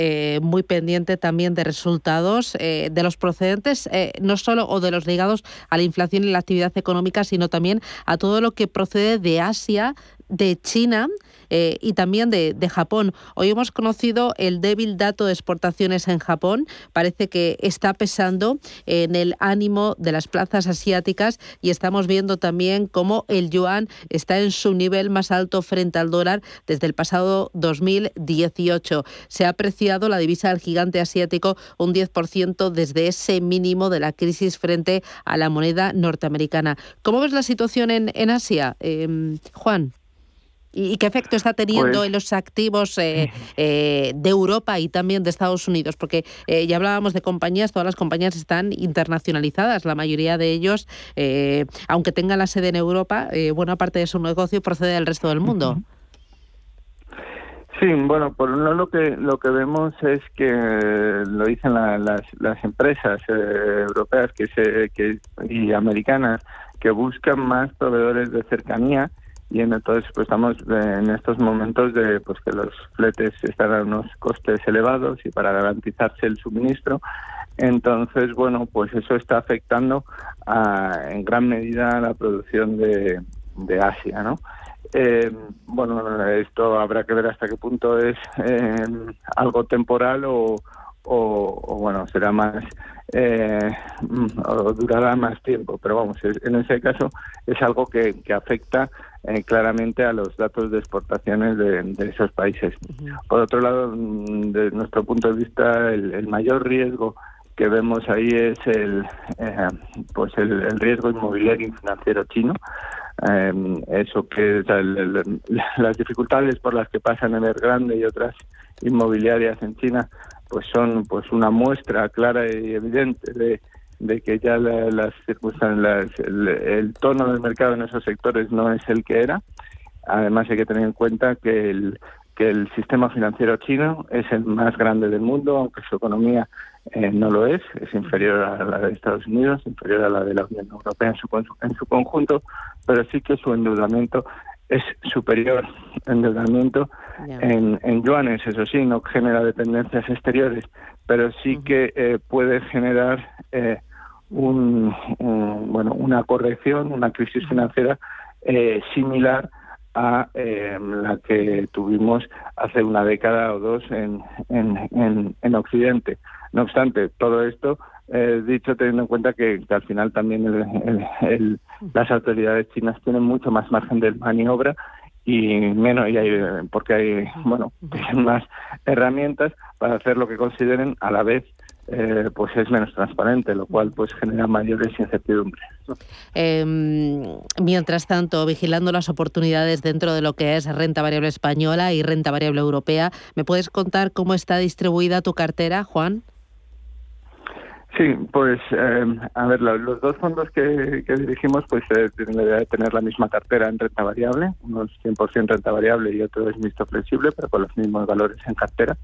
muy pendiente también de resultados de los procedentes, no solo o de los ligados a la inflación y la actividad económica, sino también a todo lo que procede de Asia, de China eh, y también de, Japón. Hoy hemos conocido el débil dato de exportaciones en Japón. Parece que está pesando en el ánimo de las plazas asiáticas y estamos viendo también cómo el yuan está en su nivel más alto frente al dólar desde el pasado 2018. Se ha apreciado la divisa del gigante asiático un 10% desde ese mínimo de la crisis frente a la moneda norteamericana. ¿Cómo ves la situación en, en Asia, em, Juan? ¿Y qué efecto está teniendo pues en los activos eh, eh, de Europa y también de Estados Unidos? Porque eh, ya hablábamos de compañías, todas las compañías están internacionalizadas, la mayoría de ellos, aunque tengan la sede en Europa, buena parte de su negocio procede del resto del mundo. Sí, bueno, por un lado lo que lo que vemos es que lo dicen las, las empresas europeas que se que, y americanas que buscan más proveedores de cercanía y entonces pues estamos en estos momentos de pues que los fletes están a unos costes elevados y para garantizarse el suministro. Entonces bueno pues eso está afectando en gran medida a la producción de, de Asia no eh, bueno esto habrá que ver hasta qué punto es eh, algo temporal o, o, bueno será más eh, o durará más tiempo. Pero vamos en ese caso es algo que, que afecta eh, claramente a los datos de exportaciones de, esos países. Por otro lado, mm, desde nuestro punto de vista, el, mayor riesgo que vemos ahí es el eh, pues el, riesgo inmobiliario y financiero chino em, eso que las dificultades por las que pasan en Evergrande y otras inmobiliarias en China pues son pues una muestra clara y evidente de de que ya las circunstancias, el, tono del mercado en esos sectores no es el que era. Además hay que tener en cuenta que el, que el sistema financiero chino es el más grande del mundo, aunque su economía eh, no lo es, es inferior a la de Estados Unidos, inferior a la de la Unión Europea en su, en su conjunto, pero sí que su endeudamiento es superior endeudamiento en, en yuanes, eso sí, no genera dependencias exteriores, pero sí que eh, puede generar eh, un, bueno, una corrección, una crisis financiera eh, similar a eh, la que tuvimos hace una década o dos en, en, en, Occidente. No obstante, todo esto eh, dicho teniendo en cuenta que, al final también el, las autoridades chinas tienen mucho más margen de maniobra y menos y hay, porque hay bueno más herramientas para hacer lo que consideren a la vez eh, pues es menos transparente, lo cual pues genera mayores incertidumbres. Em, mientras tanto, vigilando las oportunidades dentro de lo que es renta variable española y renta variable europea, ¿me puedes contar cómo está distribuida tu cartera, Juan? Sí, pues em, a ver, los dos fondos que, dirigimos pues eh, tienen la idea de tener la misma cartera en renta variable, unos 100% renta variable y otro es mixto flexible, pero con los mismos valores en cartera.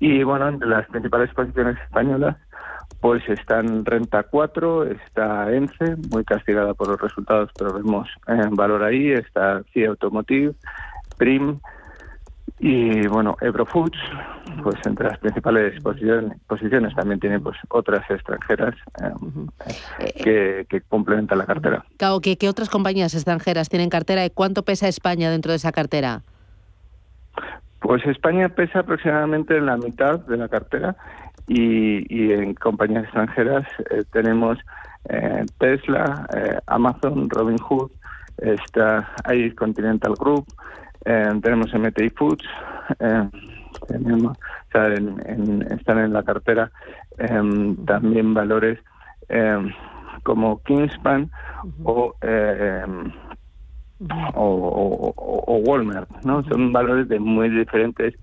Y bueno, entre las principales posiciones españolas, pues están Renta 4, está ENCE, muy castigada por los resultados, pero vemos en valor ahí, está CIA Automotive, PRIM y bueno, Ebro Foods, pues entre las principales posiciones, también tiene pues otras extranjeras eh, que, complementan la cartera. ¿qué, ¿qué otras compañías extranjeras tienen cartera y cuánto pesa España dentro de esa cartera? Pues España pesa aproximadamente la mitad de la cartera y, en compañías extranjeras eh, tenemos eh, Tesla, eh, Amazon, Robinhood, está ahí Continental Group, tenemos MTI Foods, tenemos, están en la cartera también valores como Kingspan o o, Walmart, ¿no? Son valores de muy diferentes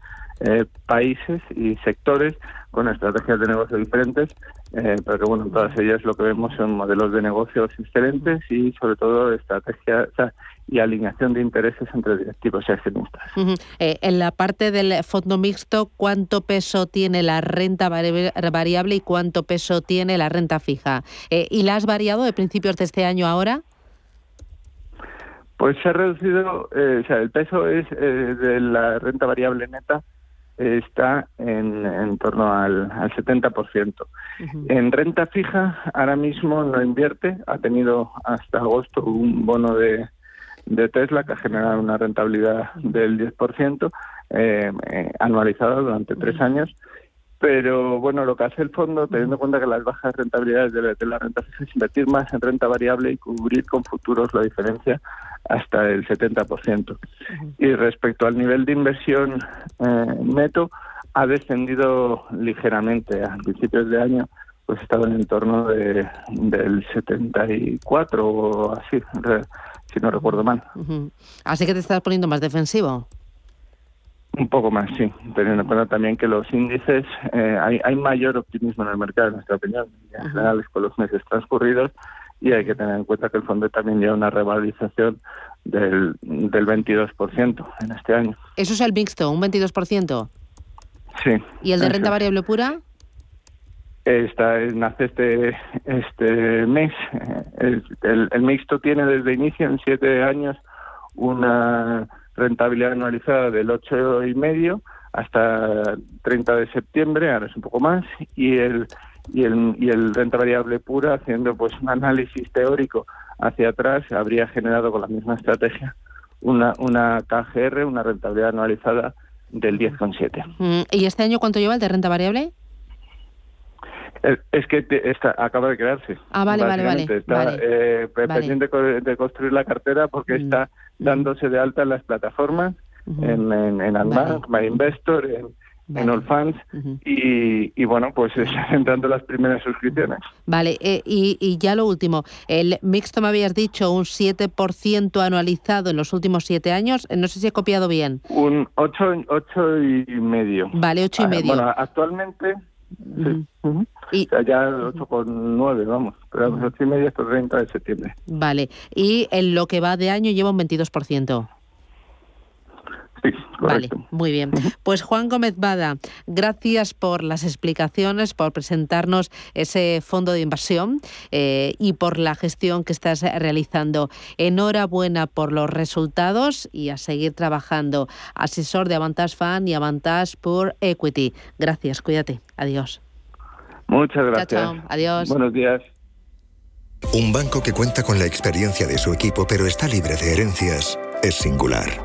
eh, países y sectores con estrategias de negocio diferentes, eh, pero que bueno, en todas ellas lo que vemos son modelos de negocios excelentes y sobre todo estrategia y alineación de intereses entre directivos y accionistas. Eh, en la parte del fondo mixto, ¿cuánto peso tiene la renta variable y cuánto peso tiene la renta fija? ¿Y la has variado de principios de este año ahora? Pues se ha reducido, eh, o sea, el peso es eh, de la renta variable neta está en, en torno al, al 70%. En renta fija, ahora mismo no invierte, ha tenido hasta agosto un bono de, de Tesla que ha generado una rentabilidad del 10% eh, eh, anualizada durante tres años pero bueno, lo que hace el fondo, teniendo en cuenta que las bajas rentabilidades de, la renta fija es invertir más en renta variable y cubrir con futuros la diferencia hasta el 70%. Y respecto al nivel de inversión eh, neto, ha descendido ligeramente. A principios de año, pues estaba en torno de, del 74 o así, si no recuerdo mal. Así que te estás poniendo más defensivo. Un poco más, sí, teniendo en cuenta también que los índices, eh, hay, hay mayor optimismo en el mercado, en nuestra opinión, en general, con los meses transcurridos, y hay que tener en cuenta que el fondo también lleva una revalorización del, del 22% en este año. ¿Eso es el mixto, un 22%? Sí. ¿Y el de renta variable pura? Esta, nace este, este mes. El, el, el mixto tiene desde inicio, en siete años, una rentabilidad anualizada del ocho y medio hasta 30 de septiembre, ahora es un poco más, y el y el, y el renta variable pura, haciendo pues un análisis teórico hacia atrás, habría generado con la misma estrategia una, una KGR, una rentabilidad anualizada del 10,7. Mm, ¿Y este año cuánto lleva el de renta variable? Es que está, acaba de crearse. Ah, vale, vale, vale. Está eh, pendiente de construir la cartera porque mm, está. Dándose de alta en las plataformas, en, en, en My Investor, en, en All y, bueno, pues entrando las primeras suscripciones. Vale, eh, y, y, ya lo último, el mixto me habías dicho un 7% anualizado en los últimos siete años, no sé si he copiado bien. Un 8, ocho y medio. Vale, 8 y ah, medio. Bueno, actualmente y, o sea, ya 8,9, vamos, pero uh 8 y medio hasta el 30 de septiembre. Vale, y en lo que va de año lleva un 22%. Sí, vale, muy bien. Pues Juan Gómez Bada, gracias por las explicaciones, por presentarnos ese fondo de inversión eh, y por la gestión que estás realizando. Enhorabuena por los resultados y a seguir trabajando. Asesor de Avantage Fan y Avantage por Equity. Gracias, cuídate. Adiós. Muchas gracias. Chao, Adiós. Buenos días. Un banco que cuenta con la experiencia de su equipo pero está libre de herencias es singular.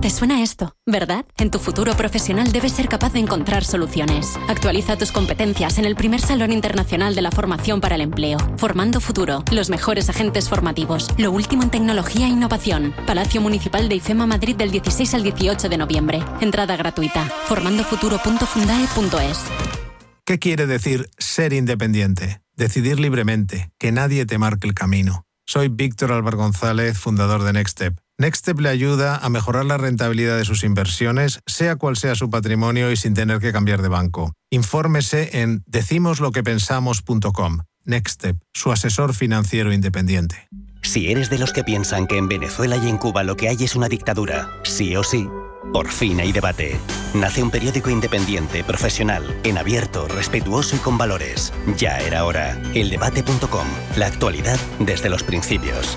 ¿Te suena esto? ¿Verdad? En tu futuro profesional debes ser capaz de encontrar soluciones. Actualiza tus competencias en el primer Salón Internacional de la Formación para el Empleo. Formando Futuro, los mejores agentes formativos, lo último en tecnología e innovación. Palacio Municipal de IFEMA Madrid del 16 al 18 de noviembre. Entrada gratuita. formandofuturo.fundae.es. ¿Qué quiere decir ser independiente? Decidir libremente, que nadie te marque el camino. Soy Víctor Álvaro González, fundador de Nextstep. Nextstep le ayuda a mejorar la rentabilidad de sus inversiones, sea cual sea su patrimonio y sin tener que cambiar de banco. Infórmese en decimosloquepensamos.com. Nextstep, su asesor financiero independiente. Si eres de los que piensan que en Venezuela y en Cuba lo que hay es una dictadura, sí o sí, por fin hay debate. Nace un periódico independiente, profesional, en abierto, respetuoso y con valores. Ya era hora. Eldebate.com. La actualidad desde los principios.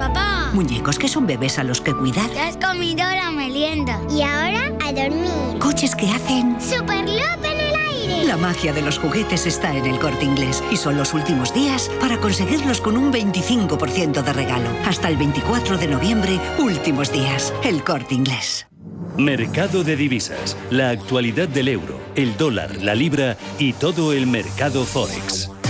papá. Muñecos que son bebés a los que cuidar. Ya has comido la merienda. Y ahora a dormir. Coches que hacen... ¡Super Loop en el aire! La magia de los juguetes está en el corte inglés. Y son los últimos días para conseguirlos con un 25% de regalo. Hasta el 24 de noviembre, últimos días. El corte inglés. Mercado de divisas, la actualidad del euro, el dólar, la libra y todo el mercado forex.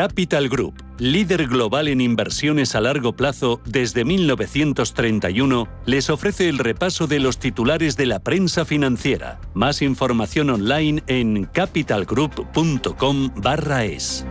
Capital Group, líder global en inversiones a largo plazo desde 1931, les ofrece el repaso de los titulares de la prensa financiera. Más información online en capitalgroup.com/es.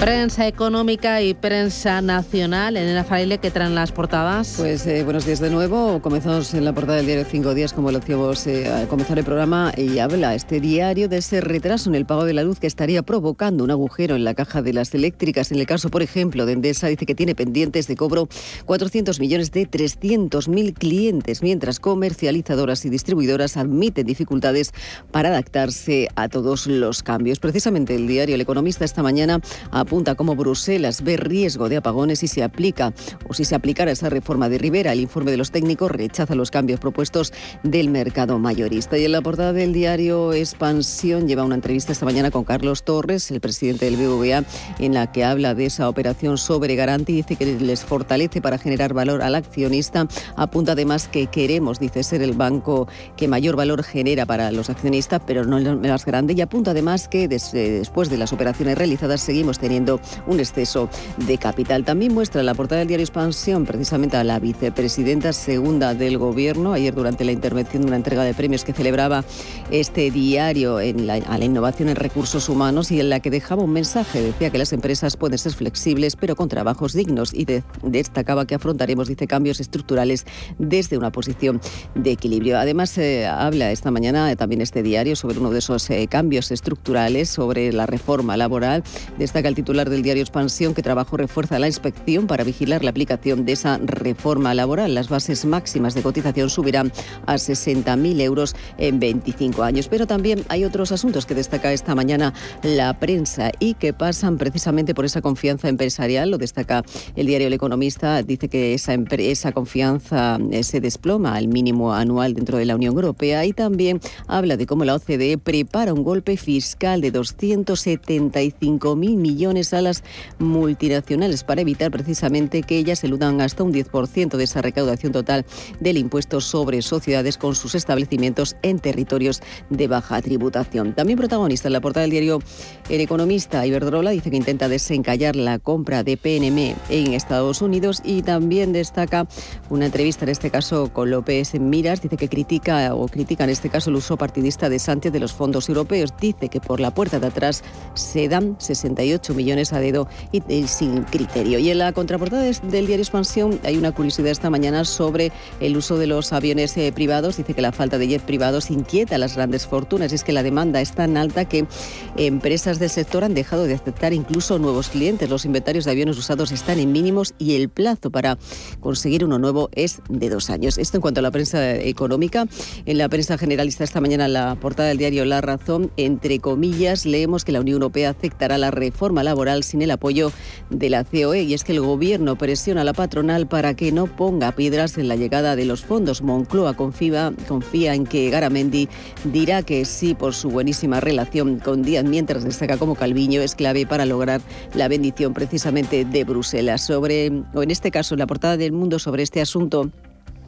Prensa económica y prensa nacional. Elena Fraile, ¿qué traen las portadas? Pues eh, buenos días de nuevo. Comenzamos en la portada del diario Cinco Días, como lo decíamos eh, al comenzar el programa, y habla este diario de ese retraso en el pago de la luz que estaría provocando un agujero en la caja de las eléctricas. En el caso, por ejemplo, de Endesa, dice que tiene pendientes de cobro 400 millones de 300.000 clientes, mientras comercializadoras y distribuidoras admiten dificultades para adaptarse a todos los cambios. Precisamente el diario El Economista esta mañana apunta cómo Bruselas ve riesgo de apagones si se aplica o si se aplicara esa reforma de Rivera. El informe de los técnicos rechaza los cambios propuestos del mercado mayorista. Y en la portada del diario Expansión lleva una entrevista esta mañana con Carlos Torres, el presidente del BBVA, en la que habla de esa operación sobre garantía y dice que les fortalece para generar valor al accionista. Apunta además que queremos, dice, ser el banco que mayor valor genera para los accionistas, pero no el más grande. Y apunta además que des, después de las operaciones realizadas seguimos teniendo un exceso de capital. También muestra la portada del diario Expansión precisamente a la vicepresidenta segunda del Gobierno, ayer durante la intervención de una entrega de premios que celebraba este diario en la, a la innovación en recursos humanos y en la que dejaba un mensaje. Decía que las empresas pueden ser flexibles, pero con trabajos dignos y de, destacaba que afrontaremos, dice, cambios estructurales desde una posición de equilibrio. Además, eh, habla esta mañana eh, también este diario sobre uno de esos eh, cambios estructurales, sobre la reforma laboral. Destaca el título titular del diario Expansión que trabajo refuerza la inspección para vigilar la aplicación de esa reforma laboral. Las bases máximas de cotización subirán a 60.000 euros en 25 años. Pero también hay otros asuntos que destaca esta mañana la prensa y que pasan precisamente por esa confianza empresarial. Lo destaca el diario El Economista. Dice que esa, esa confianza eh, se desploma al mínimo anual dentro de la Unión Europea y también habla de cómo la OCDE prepara un golpe fiscal de 275.000 millones a las multinacionales para evitar precisamente que ellas eludan hasta un 10% de esa recaudación total del impuesto sobre sociedades con sus establecimientos en territorios de baja tributación. También protagonista en la portada del diario El Economista, Iberdrola, dice que intenta desencallar la compra de PNM en Estados Unidos y también destaca una entrevista en este caso con López Miras, dice que critica o critica en este caso el uso partidista de Sánchez de los fondos europeos. Dice que por la puerta de atrás se dan 68 millones a dedo y, sin criterio. Y en la contraportada del diario Expansión hay una curiosidad esta mañana sobre el uso de los aviones eh, privados. Dice que la falta de jet privados inquieta a las grandes fortunas. Es que la demanda es tan alta que empresas del sector han dejado de aceptar incluso nuevos clientes. Los inventarios de aviones usados están en mínimos y el plazo para conseguir uno nuevo es de dos años. Esto en cuanto a la prensa económica. En la prensa generalista esta mañana, en la portada del diario La Razón, entre comillas, leemos que la Unión Europea aceptará la reforma laboral sin el apoyo de la COE y es que el gobierno presiona a la patronal para que no ponga piedras en la llegada de los fondos. Moncloa confía, confía en que Garamendi dirá que sí por su buenísima relación con Díaz, mientras destaca como Calviño es clave para lograr la bendición precisamente de Bruselas. Sobre, o en este caso, la portada del mundo sobre este asunto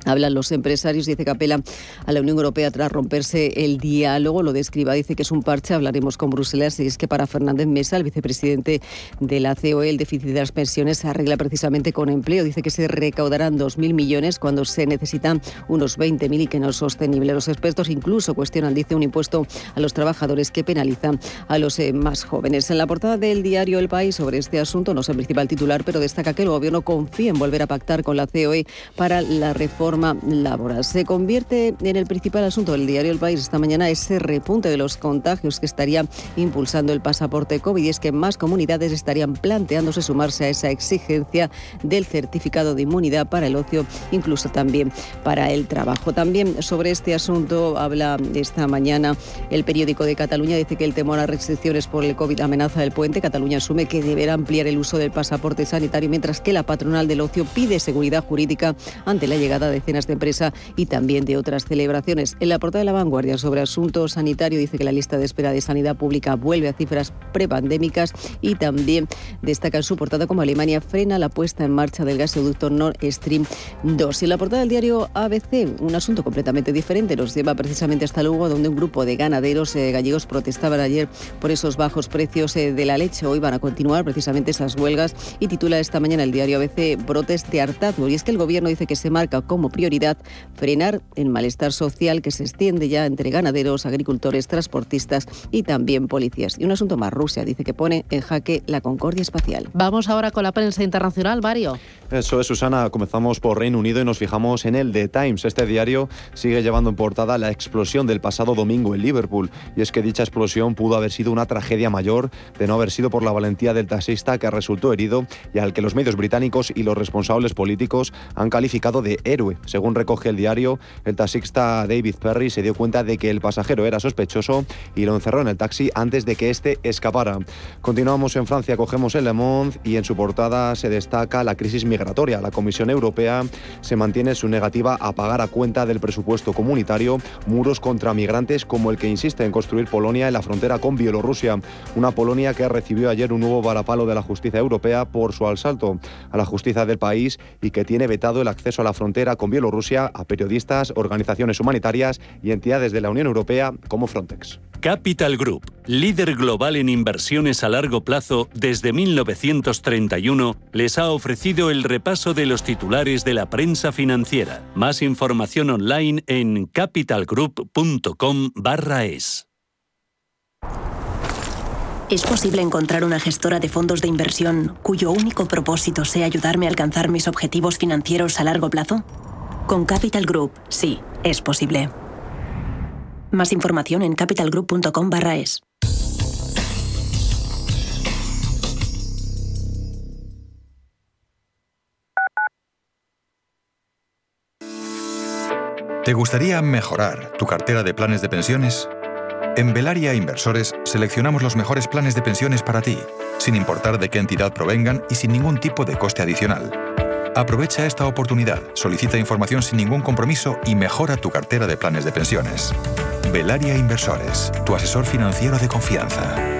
Hablan los empresarios, dice que apela a la Unión Europea tras romperse el diálogo. Lo describa, dice que es un parche. Hablaremos con Bruselas. Y es que para Fernández Mesa, el vicepresidente de la COE, el déficit de las pensiones se arregla precisamente con empleo. Dice que se recaudarán 2.000 millones cuando se necesitan unos 20.000 y que no es sostenible. Los expertos incluso cuestionan, dice, un impuesto a los trabajadores que penalizan a los eh, más jóvenes. En la portada del diario El País sobre este asunto, no es el principal titular, pero destaca que el gobierno confía en volver a pactar con la COE para la reforma laboral. Se convierte en el principal asunto del diario El País esta mañana ese repunte de los contagios que estaría impulsando el pasaporte COVID y es que más comunidades estarían planteándose sumarse a esa exigencia del certificado de inmunidad para el ocio, incluso también para el trabajo. También sobre este asunto habla esta mañana el periódico de Cataluña, dice que el temor a restricciones por el COVID amenaza el puente. Cataluña asume que deberá ampliar el uso del pasaporte sanitario, mientras que la patronal del ocio pide seguridad jurídica ante la llegada de cenas de empresa y también de otras celebraciones. En la portada de la vanguardia sobre asuntos sanitarios dice que la lista de espera de sanidad pública vuelve a cifras prepandémicas y también destaca en su portada como Alemania frena la puesta en marcha del gasoducto Nord Stream 2. Y en la portada del diario ABC, un asunto completamente diferente, nos lleva precisamente hasta Lugo, donde un grupo de ganaderos eh, gallegos protestaban ayer por esos bajos precios eh, de la leche. Hoy van a continuar precisamente esas huelgas y titula esta mañana el diario ABC Brotes de hartazgo. Y es que el gobierno dice que se marca como prioridad frenar el malestar social que se extiende ya entre ganaderos, agricultores, transportistas y también policías. Y un asunto más, Rusia dice que pone en jaque la concordia espacial. Vamos ahora con la prensa internacional, Mario. Eso es, Susana. Comenzamos por Reino Unido y nos fijamos en el The Times. Este diario sigue llevando en portada la explosión del pasado domingo en Liverpool. Y es que dicha explosión pudo haber sido una tragedia mayor de no haber sido por la valentía del taxista que resultó herido y al que los medios británicos y los responsables políticos han calificado de héroe. Según recoge el diario, el taxista David Perry se dio cuenta de que el pasajero era sospechoso y lo encerró en el taxi antes de que éste escapara. Continuamos en Francia, cogemos el Le Monde y en su portada se destaca la crisis migratoria la Comisión Europea se mantiene su negativa a pagar a cuenta del presupuesto comunitario muros contra migrantes como el que insiste en construir Polonia en la frontera con Bielorrusia. Una Polonia que recibió ayer un nuevo varapalo de la justicia europea por su asalto a la justicia del país y que tiene vetado el acceso a la frontera con Bielorrusia a periodistas, organizaciones humanitarias y entidades de la Unión Europea como Frontex. Capital Group, líder global en inversiones a largo plazo desde 1931, les ha ofrecido el repaso de los titulares de la prensa financiera. Más información online en capitalgroup.com/es. ¿Es posible encontrar una gestora de fondos de inversión cuyo único propósito sea ayudarme a alcanzar mis objetivos financieros a largo plazo? Con Capital Group, sí, es posible. Más información en capitalgroup.com barra es. ¿Te gustaría mejorar tu cartera de planes de pensiones? En Velaria Inversores seleccionamos los mejores planes de pensiones para ti, sin importar de qué entidad provengan y sin ningún tipo de coste adicional. Aprovecha esta oportunidad, solicita información sin ningún compromiso y mejora tu cartera de planes de pensiones. Velaria Inversores, tu asesor financiero de confianza.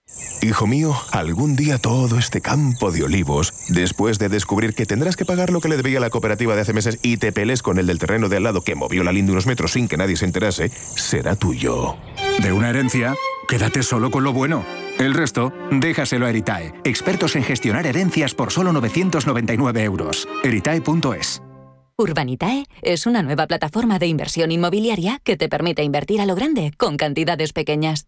Hijo mío, algún día todo este campo de olivos, después de descubrir que tendrás que pagar lo que le debía la cooperativa de hace meses y te pelees con el del terreno de al lado que movió la linda unos metros sin que nadie se enterase, será tuyo. De una herencia, quédate solo con lo bueno. El resto, déjaselo a Eritae, expertos en gestionar herencias por solo 999 euros. Eritae.es. Urbanitae es una nueva plataforma de inversión inmobiliaria que te permite invertir a lo grande con cantidades pequeñas.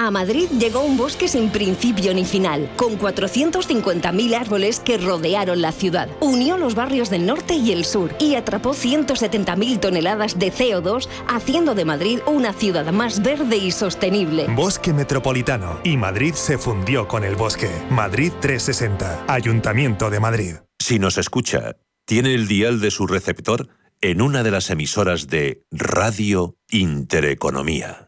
A Madrid llegó un bosque sin principio ni final, con 450.000 árboles que rodearon la ciudad. Unió los barrios del norte y el sur y atrapó 170.000 toneladas de CO2, haciendo de Madrid una ciudad más verde y sostenible. Bosque Metropolitano. Y Madrid se fundió con el bosque. Madrid 360. Ayuntamiento de Madrid. Si nos escucha, tiene el dial de su receptor en una de las emisoras de Radio Intereconomía.